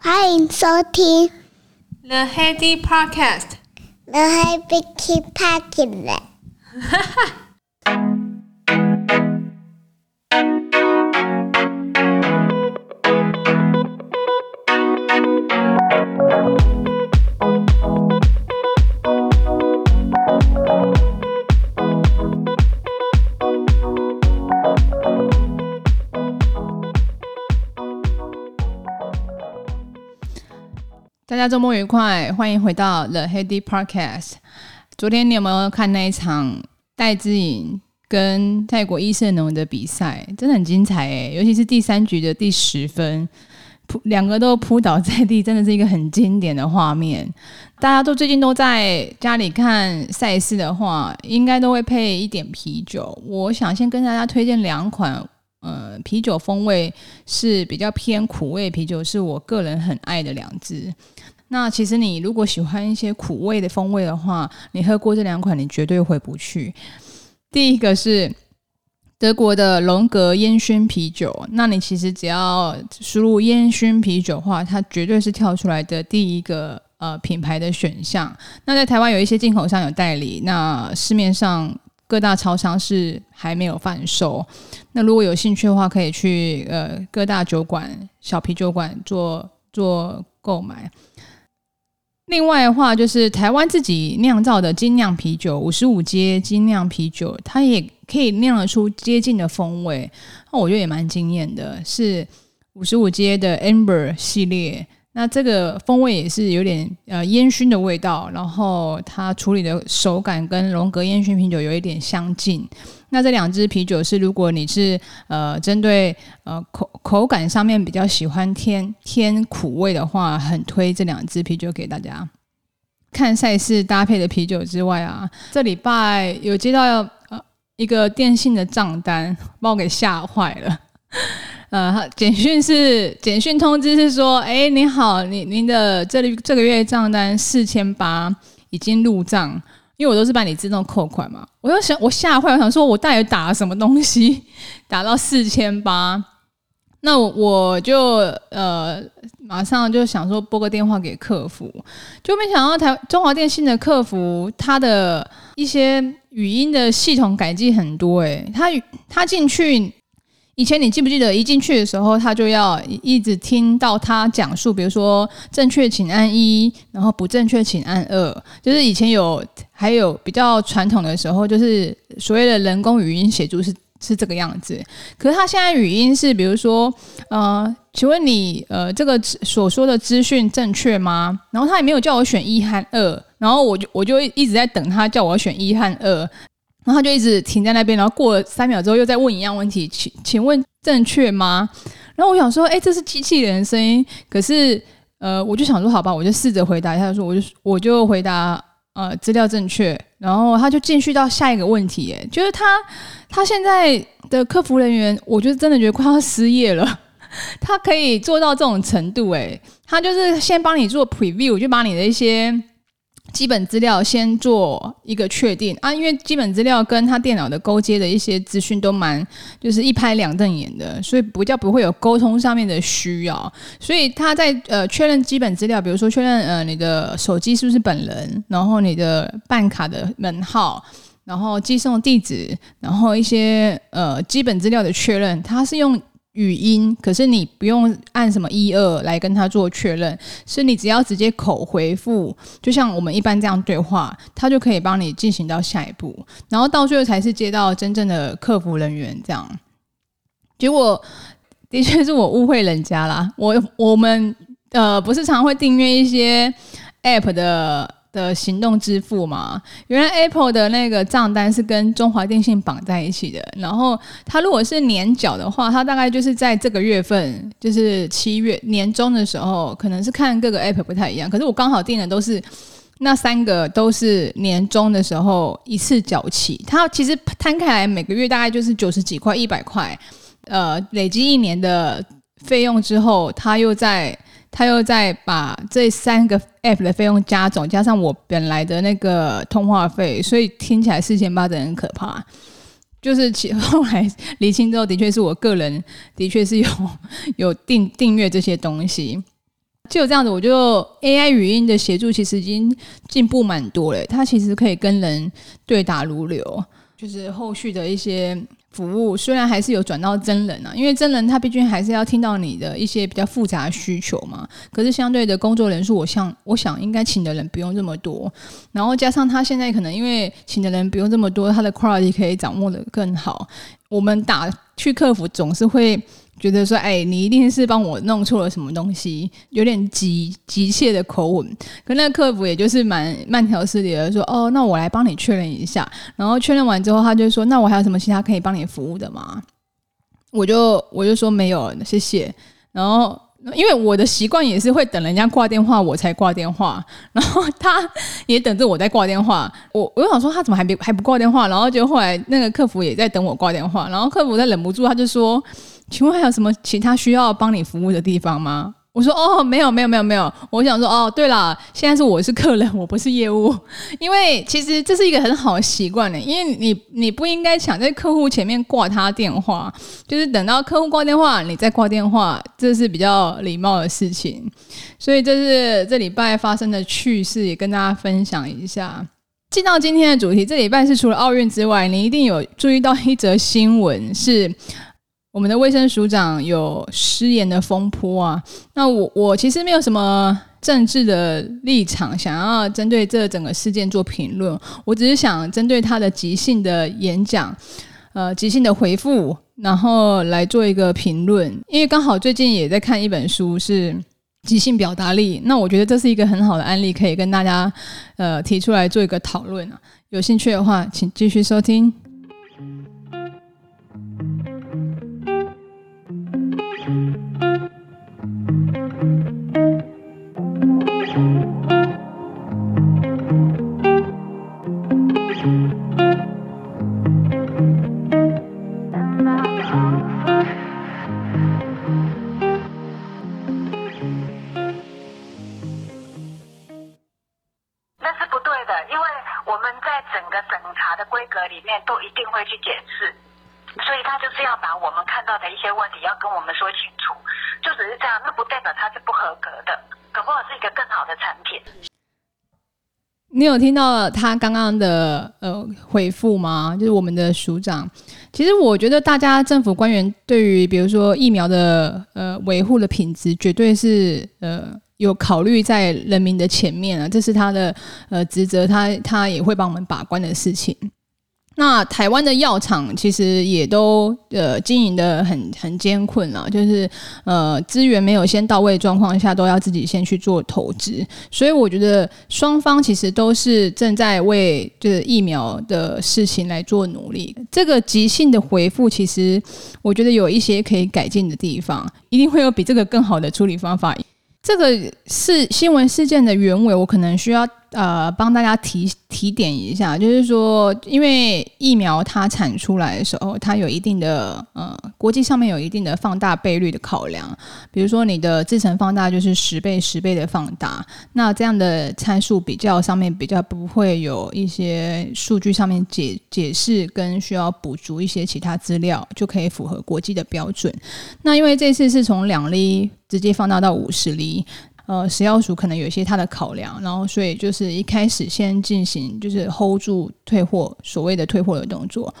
欢迎收听 The Heady Podcast。The Heady Podcast。哈哈。 大家周末愉快，欢迎回到 The Heady Podcast。昨天你有没有看那一场戴资颖跟泰国伊胜农的比赛？真的很精彩诶，尤其是第三局的第十分，扑两个都扑倒在地，真的是一个很经典的画面。大家都最近都在家里看赛事的话，应该都会配一点啤酒。我想先跟大家推荐两款。呃，啤酒风味是比较偏苦味啤酒，是我个人很爱的两支。那其实你如果喜欢一些苦味的风味的话，你喝过这两款，你绝对回不去。第一个是德国的龙格烟熏啤酒，那你其实只要输入烟熏啤酒的话，它绝对是跳出来的第一个呃品牌的选项。那在台湾有一些进口商有代理，那市面上。各大超商是还没有贩售，那如果有兴趣的话，可以去呃各大酒馆、小啤酒馆做做购买。另外的话，就是台湾自己酿造的精酿啤酒，五十五阶精酿啤酒，它也可以酿得出接近的风味，那我觉得也蛮惊艳的，是五十五阶的 Amber 系列。那这个风味也是有点呃烟熏的味道，然后它处理的手感跟龙格烟熏啤酒有一点相近。那这两支啤酒是，如果你是呃针对呃口口感上面比较喜欢偏偏苦味的话，很推这两支啤酒给大家。看赛事搭配的啤酒之外啊，这礼拜有接到呃一个电信的账单，把我给吓坏了。呃，简讯是简讯通知是说，哎，你好，你您的这里这个月账单四千八已经入账，因为我都是帮你自动扣款嘛，我就想我吓坏，我想说我到底打了什么东西，打到四千八，那我，就呃马上就想说拨个电话给客服，就没想到台中华电信的客服他的一些语音的系统改进很多，哎，他他进去。以前你记不记得一进去的时候，他就要一直听到他讲述，比如说正确请按一，然后不正确请按二。就是以前有还有比较传统的时候，就是所谓的人工语音协助是是这个样子。可是他现在语音是，比如说，呃，请问你呃这个所说的资讯正确吗？然后他也没有叫我选一和二，然后我就我就一直在等他叫我选一和二。然后他就一直停在那边，然后过了三秒之后又再问一样问题，请请问正确吗？然后我想说，哎，这是机器人的声音，可是呃，我就想说，好吧，我就试着回答一下，说我就我就回答呃资料正确，然后他就继续到下一个问题，哎，就是他他现在的客服人员，我就真的觉得快要失业了，他可以做到这种程度，哎，他就是先帮你做 preview，就把你的一些。基本资料先做一个确定啊，因为基本资料跟他电脑的勾接的一些资讯都蛮就是一拍两瞪眼的，所以比较不会有沟通上面的需要。所以他在呃确认基本资料，比如说确认呃你的手机是不是本人，然后你的办卡的门号，然后寄送地址，然后一些呃基本资料的确认，他是用。语音，可是你不用按什么一二来跟他做确认，是你只要直接口回复，就像我们一般这样对话，他就可以帮你进行到下一步，然后到最后才是接到真正的客服人员这样。结果的确是我误会人家啦，我我们呃不是常会订阅一些 App 的。的行动支付嘛，原来 Apple 的那个账单是跟中华电信绑在一起的。然后它如果是年缴的话，它大概就是在这个月份，就是七月年中的时候，可能是看各个 App 不太一样。可是我刚好订的都是那三个，都是年中的时候一次缴起。它其实摊开来每个月大概就是九十几块、一百块，呃，累积一年的费用之后，它又在。他又再把这三个 app 的费用加总，加上我本来的那个通话费，所以听起来四千八的很可怕。就是其后来厘清之后，的确是我个人的确是有有订订阅这些东西。就这样子，我就 AI 语音的协助其实已经进步蛮多了。它其实可以跟人对答如流，就是后续的一些。服务虽然还是有转到真人啊，因为真人他毕竟还是要听到你的一些比较复杂需求嘛。可是相对的工作人数，我想我想应该请的人不用这么多，然后加上他现在可能因为请的人不用这么多，他的 quality 可以掌握的更好。我们打去客服总是会。觉得说，哎，你一定是帮我弄错了什么东西，有点急急切的口吻。可那个客服也就是蛮慢条斯理的说，哦，那我来帮你确认一下。然后确认完之后，他就说，那我还有什么其他可以帮你服务的吗？我就我就说没有，谢谢。然后因为我的习惯也是会等人家挂电话我才挂电话，然后他也等着我在挂电话。我我想说他怎么还没还不挂电话？然后就后来那个客服也在等我挂电话，然后客服在忍不住他就说。请问还有什么其他需要帮你服务的地方吗？我说哦，没有没有没有没有。我想说哦，对了，现在是我是客人，我不是业务。因为其实这是一个很好的习惯呢，因为你你不应该抢在客户前面挂他电话，就是等到客户挂电话你再挂电话，这是比较礼貌的事情。所以这是这礼拜发生的趣事，也跟大家分享一下。进到今天的主题，这礼拜是除了奥运之外，你一定有注意到一则新闻是。我们的卫生署长有失言的风波啊，那我我其实没有什么政治的立场，想要针对这整个事件做评论，我只是想针对他的即兴的演讲，呃，即兴的回复，然后来做一个评论。因为刚好最近也在看一本书，是即兴表达力，那我觉得这是一个很好的案例，可以跟大家呃提出来做一个讨论啊。有兴趣的话，请继续收听。你有听到他刚刚的呃回复吗？就是我们的署长，其实我觉得大家政府官员对于比如说疫苗的呃维护的品质，绝对是呃有考虑在人民的前面啊，这是他的呃职责，他他也会帮我们把关的事情。那台湾的药厂其实也都呃经营得很很艰困啊，就是呃资源没有先到位状况下，都要自己先去做投资，所以我觉得双方其实都是正在为就是疫苗的事情来做努力。这个即兴的回复，其实我觉得有一些可以改进的地方，一定会有比这个更好的处理方法。这个是新闻事件的原委，我可能需要呃帮大家提提点一下，就是说，因为疫苗它产出来的时候，它有一定的呃国际上面有一定的放大倍率的考量，比如说你的制成放大就是十倍十倍的放大，那这样的参数比较上面比较不会有一些数据上面解解释跟需要补足一些其他资料，就可以符合国际的标准。那因为这次是从两例。直接放大到五十粒，呃，食药署可能有一些它的考量，然后所以就是一开始先进行就是 hold 住退货，所谓的退货的动作，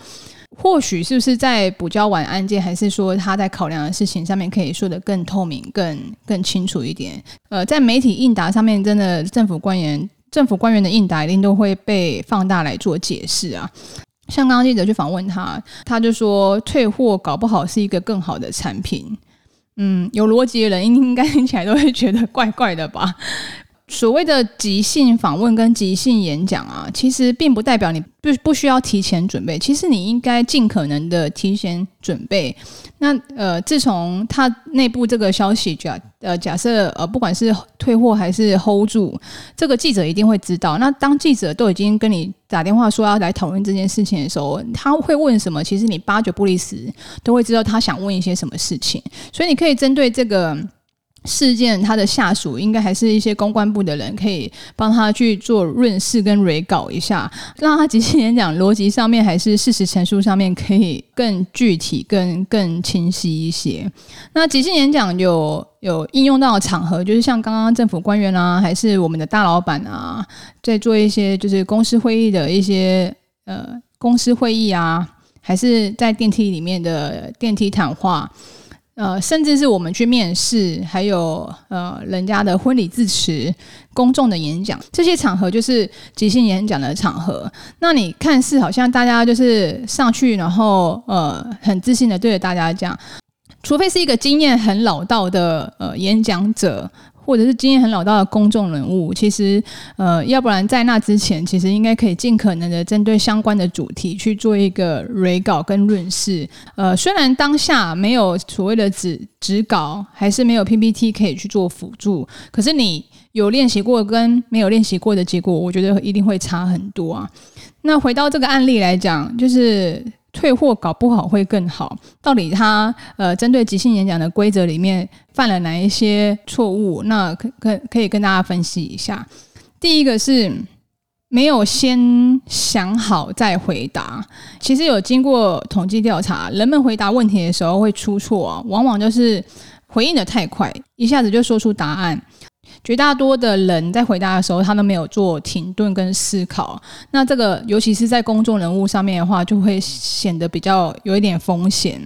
或许是不是在补交完案件，还是说他在考量的事情上面可以说得更透明、更更清楚一点？呃，在媒体应答上面，真的政府官员政府官员的应答一定都会被放大来做解释啊。像刚刚记者去访问他，他就说退货搞不好是一个更好的产品。嗯，有逻辑的人应该听起来都会觉得怪怪的吧？所谓的即兴访问跟即兴演讲啊，其实并不代表你不不需要提前准备。其实你应该尽可能的提前准备。那呃，自从他内部这个消息假呃假设呃，不管是退货还是 hold 住，这个记者一定会知道。那当记者都已经跟你打电话说要来讨论这件事情的时候，他会问什么？其实你八九不离十都会知道他想问一些什么事情。所以你可以针对这个。事件，他的下属应该还是一些公关部的人，可以帮他去做润饰跟蕊稿一下，让他即兴演讲逻辑上面还是事实陈述上面可以更具体、更更清晰一些。那即兴演讲有有应用到的场合，就是像刚刚政府官员啊，还是我们的大老板啊，在做一些就是公司会议的一些呃公司会议啊，还是在电梯里面的电梯谈话。呃，甚至是我们去面试，还有呃，人家的婚礼致辞、公众的演讲，这些场合就是即兴演讲的场合。那你看似好像大家就是上去，然后呃，很自信的对着大家讲，除非是一个经验很老道的呃演讲者。或者是经验很老道的公众人物，其实，呃，要不然在那之前，其实应该可以尽可能的针对相关的主题去做一个蕊稿跟润饰。呃，虽然当下没有所谓的纸纸稿，还是没有 PPT 可以去做辅助，可是你有练习过跟没有练习过的结果，我觉得一定会差很多啊。那回到这个案例来讲，就是。退货搞不好会更好。到底他呃针对即兴演讲的规则里面犯了哪一些错误？那可可可以跟大家分析一下。第一个是没有先想好再回答。其实有经过统计调查，人们回答问题的时候会出错啊，往往就是回应得太快，一下子就说出答案。绝大多的人在回答的时候，他都没有做停顿跟思考。那这个，尤其是在公众人物上面的话，就会显得比较有一点风险。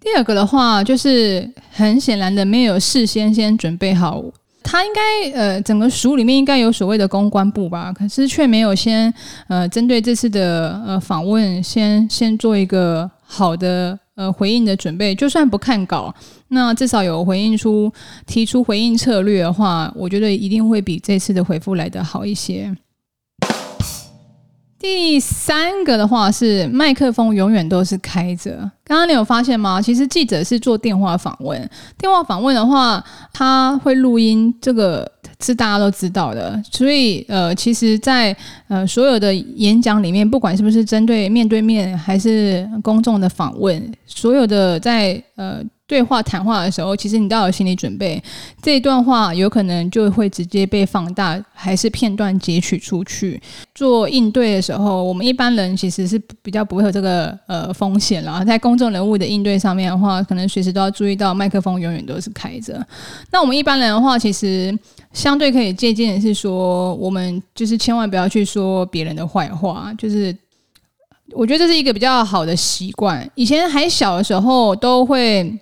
第二个的话，就是很显然的没有事先先准备好。他应该呃，整个署里面应该有所谓的公关部吧，可是却没有先呃，针对这次的呃访问，先先做一个好的。呃，回应的准备，就算不看稿，那至少有回应出、提出回应策略的话，我觉得一定会比这次的回复来得好一些。第三个的话是麦克风永远都是开着。刚刚你有发现吗？其实记者是做电话访问，电话访问的话，他会录音，这个是大家都知道的。所以呃，其实在，呃所有的演讲里面，不管是不是针对面对面还是公众的访问，所有的在呃。对话谈话的时候，其实你都要有心理准备，这一段话有可能就会直接被放大，还是片段截取出去做应对的时候，我们一般人其实是比较不会有这个呃风险了。在公众人物的应对上面的话，可能随时都要注意到麦克风永远都是开着。那我们一般人的话，其实相对可以借鉴的是说，我们就是千万不要去说别人的坏话，就是我觉得这是一个比较好的习惯。以前还小的时候都会。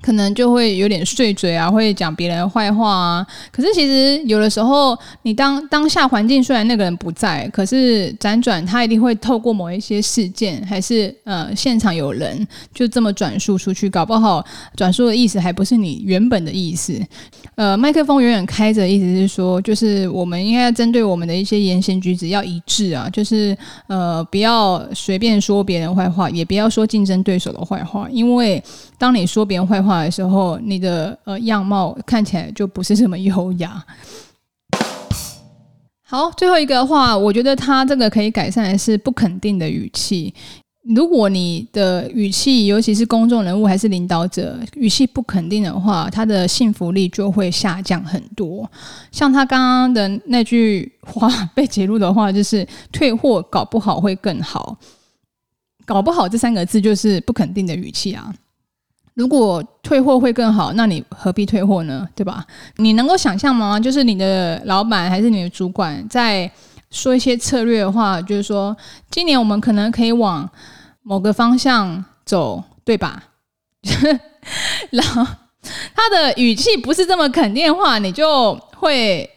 可能就会有点碎嘴啊，会讲别人的坏话啊。可是其实有的时候，你当当下环境虽然那个人不在，可是辗转他一定会透过某一些事件，还是呃现场有人就这么转述出去，搞不好转述的意思还不是你原本的意思。呃，麦克风远远开着，意思是说，就是我们应该针对我们的一些言行举止要一致啊，就是呃不要随便说别人坏话，也不要说竞争对手的坏话，因为当你说别人坏话。的时候，你的呃样貌看起来就不是这么优雅。好，最后一个的话，我觉得他这个可以改善的是不肯定的语气。如果你的语气，尤其是公众人物还是领导者，语气不肯定的话，他的信服力就会下降很多。像他刚刚的那句话被揭露的话，就是退货搞不好会更好。搞不好这三个字就是不肯定的语气啊。如果退货会更好，那你何必退货呢？对吧？你能够想象吗？就是你的老板还是你的主管在说一些策略的话，就是说今年我们可能可以往某个方向走，对吧？然后他的语气不是这么肯定的话，你就会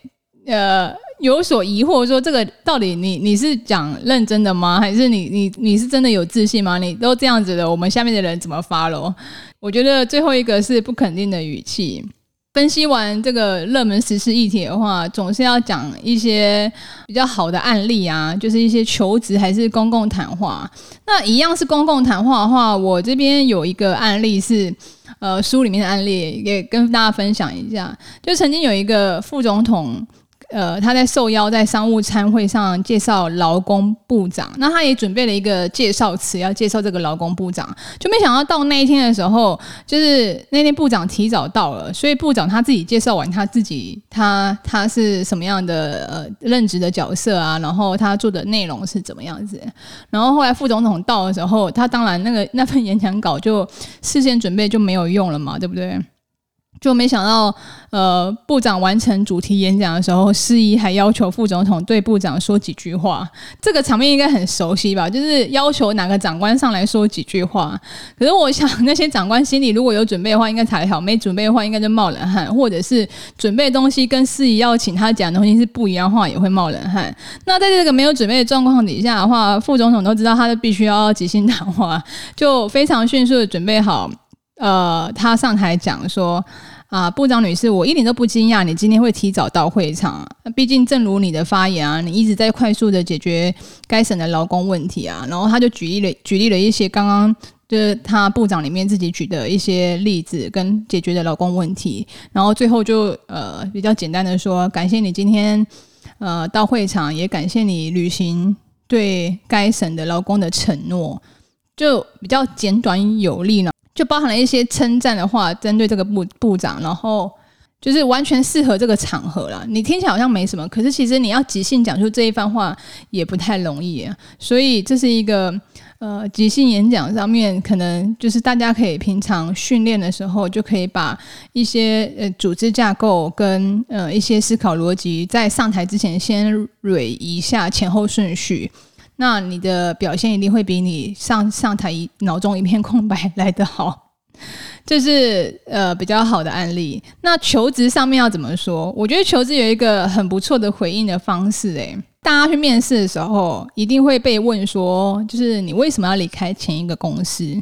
呃。有所疑惑，说这个到底你你是讲认真的吗？还是你你你是真的有自信吗？你都这样子的，我们下面的人怎么发喽我觉得最后一个是不肯定的语气。分析完这个热门时事议题的话，总是要讲一些比较好的案例啊，就是一些求职还是公共谈话。那一样是公共谈话的话，我这边有一个案例是，呃，书里面的案例，也跟大家分享一下。就曾经有一个副总统。呃，他在受邀在商务参会上介绍劳工部长，那他也准备了一个介绍词，要介绍这个劳工部长，就没想到到那一天的时候，就是那天部长提早到了，所以部长他自己介绍完他自己，他他是什么样的呃任职的角色啊，然后他做的内容是怎么样子，然后后来副总统到的时候，他当然那个那份演讲稿就事先准备就没有用了嘛，对不对？就没想到，呃，部长完成主题演讲的时候，司仪还要求副总统对部长说几句话。这个场面应该很熟悉吧？就是要求哪个长官上来说几句话。可是我想，那些长官心里如果有准备的话，应该还好；没准备的话，应该就冒冷汗，或者是准备东西跟司仪要请他讲的东西是不一样的话，也会冒冷汗。那在这个没有准备的状况底下的话，副总统都知道，他就必须要即兴谈话，就非常迅速的准备好。呃，他上台讲说。啊，部长女士，我一点都不惊讶你今天会提早到会场。毕竟，正如你的发言啊，你一直在快速的解决该省的劳工问题啊。然后他就举例了举例了一些刚刚就是他部长里面自己举的一些例子跟解决的劳工问题。然后最后就呃比较简单的说，感谢你今天呃到会场，也感谢你履行对该省的劳工的承诺，就比较简短有力呢。就包含了一些称赞的话，针对这个部部长，然后就是完全适合这个场合了。你听起来好像没什么，可是其实你要即兴讲出这一番话也不太容易啊。所以这是一个呃即兴演讲上面，可能就是大家可以平常训练的时候，就可以把一些呃组织架构跟呃一些思考逻辑，在上台之前先捋一下前后顺序。那你的表现一定会比你上上台一脑中一片空白来得好，这是呃比较好的案例。那求职上面要怎么说？我觉得求职有一个很不错的回应的方式，诶，大家去面试的时候一定会被问说，就是你为什么要离开前一个公司？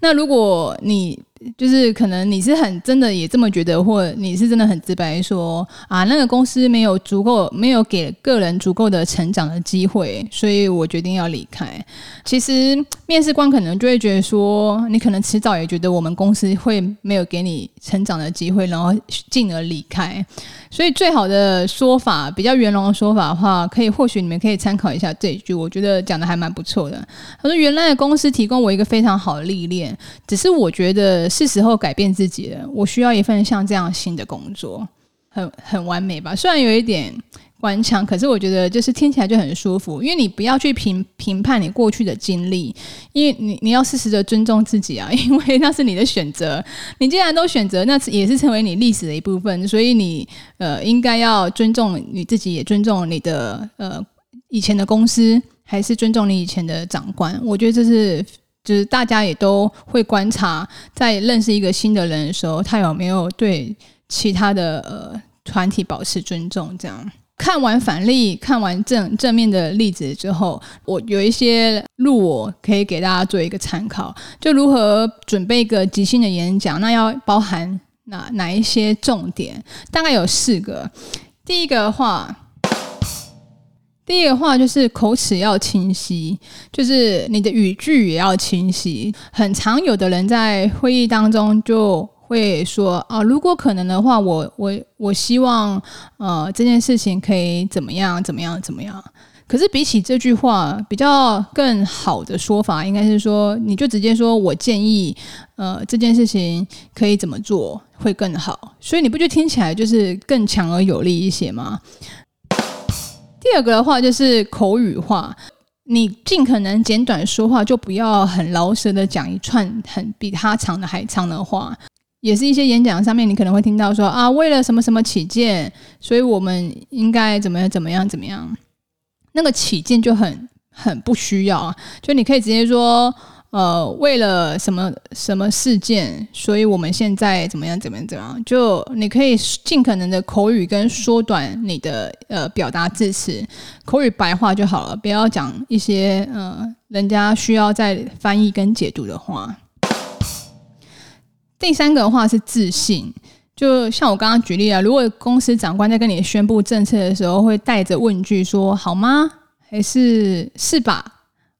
那如果你就是可能你是很真的也这么觉得，或你是真的很直白说啊，那个公司没有足够没有给个人足够的成长的机会，所以我决定要离开。其实面试官可能就会觉得说，你可能迟早也觉得我们公司会没有给你成长的机会，然后进而离开。所以最好的说法，比较圆融的说法的话，可以或许你们可以参考一下这一句，我觉得讲的还蛮不错的。他说：“原来的公司提供我一个非常好的历练，只是我觉得。”是时候改变自己了。我需要一份像这样新的工作，很很完美吧？虽然有一点官腔，可是我觉得就是听起来就很舒服。因为你不要去评评判你过去的经历，因为你你要适时的尊重自己啊，因为那是你的选择。你既然都选择，那也是成为你历史的一部分，所以你呃应该要尊重你自己，也尊重你的呃以前的公司，还是尊重你以前的长官。我觉得这是。就是大家也都会观察，在认识一个新的人的时候，他有没有对其他的呃团体保持尊重。这样看完反例，看完正正面的例子之后，我有一些路我可以给大家做一个参考，就如何准备一个即兴的演讲，那要包含哪哪一些重点？大概有四个。第一个话。第一个话就是口齿要清晰，就是你的语句也要清晰。很常有的人在会议当中就会说啊，如果可能的话，我我我希望呃这件事情可以怎么样怎么样怎么样。可是比起这句话，比较更好的说法应该是说，你就直接说我建议呃这件事情可以怎么做会更好。所以你不觉得听起来就是更强而有力一些吗？第二个的话就是口语化，你尽可能简短说话，就不要很饶舌的讲一串很比他长的还长的话。也是一些演讲上面，你可能会听到说啊，为了什么什么起见，所以我们应该怎么样怎么样怎么样。那个起见就很很不需要啊，就你可以直接说。呃，为了什么什么事件，所以我们现在怎么样怎么样怎么样？就你可以尽可能的口语跟缩短你的呃表达字词，口语白话就好了，不要讲一些呃人家需要再翻译跟解读的话。第三个的话是自信，就像我刚刚举例啊，如果公司长官在跟你宣布政策的时候，会带着问句说“好吗？”还是“是吧？”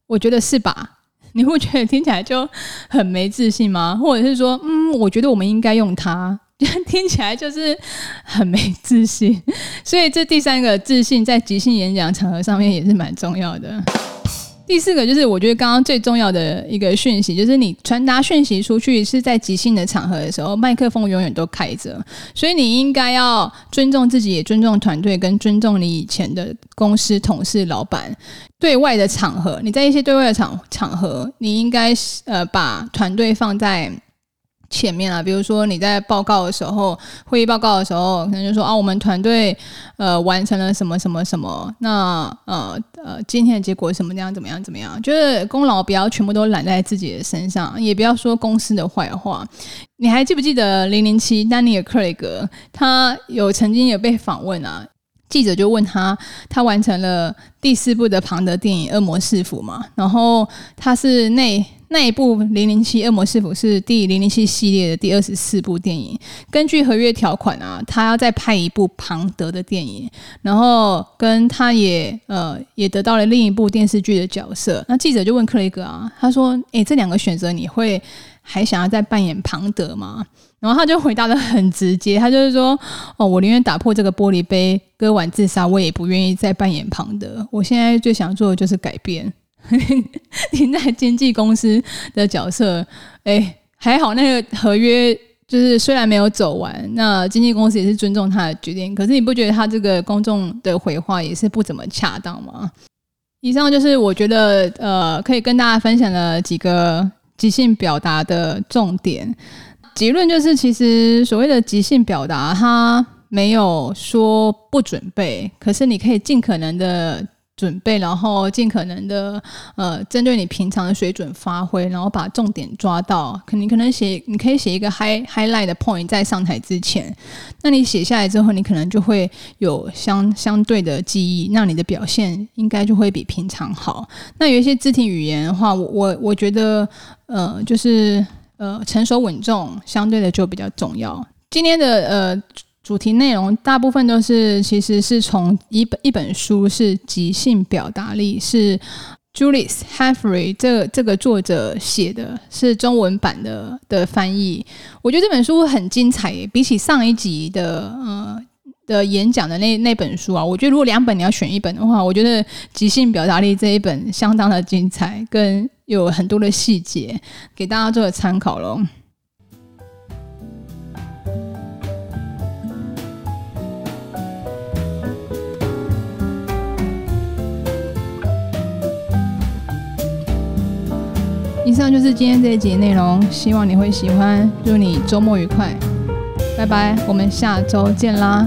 我觉得是吧。你会觉得听起来就很没自信吗？或者是说，嗯，我觉得我们应该用它，听起来就是很没自信。所以这第三个自信在即兴演讲场合上面也是蛮重要的。第四个就是我觉得刚刚最重要的一个讯息，就是你传达讯息出去是在即兴的场合的时候，麦克风永远都开着，所以你应该要尊重自己，也尊重团队，跟尊重你以前的公司同事、老板。对外的场合，你在一些对外的场场合，你应该呃把团队放在。前面啊，比如说你在报告的时候，会议报告的时候，可能就说啊，我们团队呃完成了什么什么什么，那呃呃今天的结果什么这样怎么样怎么样，就是功劳不要全部都揽在自己的身上，也不要说公司的坏话。你还记不记得零零七丹尼尔·克雷格，他有曾经有被访问啊？记者就问他，他完成了第四部的庞德电影《恶魔市府》嘛？然后他是那那一部《零零七恶魔市府》是第零零七系列的第二十四部电影。根据合约条款啊，他要再拍一部庞德的电影，然后跟他也呃也得到了另一部电视剧的角色。那记者就问克雷格啊，他说：“诶，这两个选择你会还想要再扮演庞德吗？”然后他就回答得很直接，他就是说：“哦，我宁愿打破这个玻璃杯，割腕自杀，我也不愿意再扮演庞德。我现在最想做的就是改变，停在经纪公司的角色。哎，还好那个合约就是虽然没有走完，那经纪公司也是尊重他的决定。可是你不觉得他这个公众的回话也是不怎么恰当吗？以上就是我觉得呃可以跟大家分享的几个即兴表达的重点。”结论就是，其实所谓的即兴表达，它没有说不准备，可是你可以尽可能的准备，然后尽可能的呃，针对你平常的水准发挥，然后把重点抓到。可你可能写，你可以写一个 high highlight 的 point 在上台之前，那你写下来之后，你可能就会有相相对的记忆，那你的表现应该就会比平常好。那有一些肢体语言的话，我我我觉得呃，就是。呃，成熟稳重相对的就比较重要。今天的呃主题内容大部分都是其实是从一本一本书是即兴表达力，是 Julius Humphrey 这这个作者写的，是中文版的的翻译。我觉得这本书很精彩，比起上一集的呃的演讲的那那本书啊，我觉得如果两本你要选一本的话，我觉得即兴表达力这一本相当的精彩，跟。有很多的细节给大家做个参考喽。以上就是今天这一集内容，希望你会喜欢。祝你周末愉快，拜拜，我们下周见啦。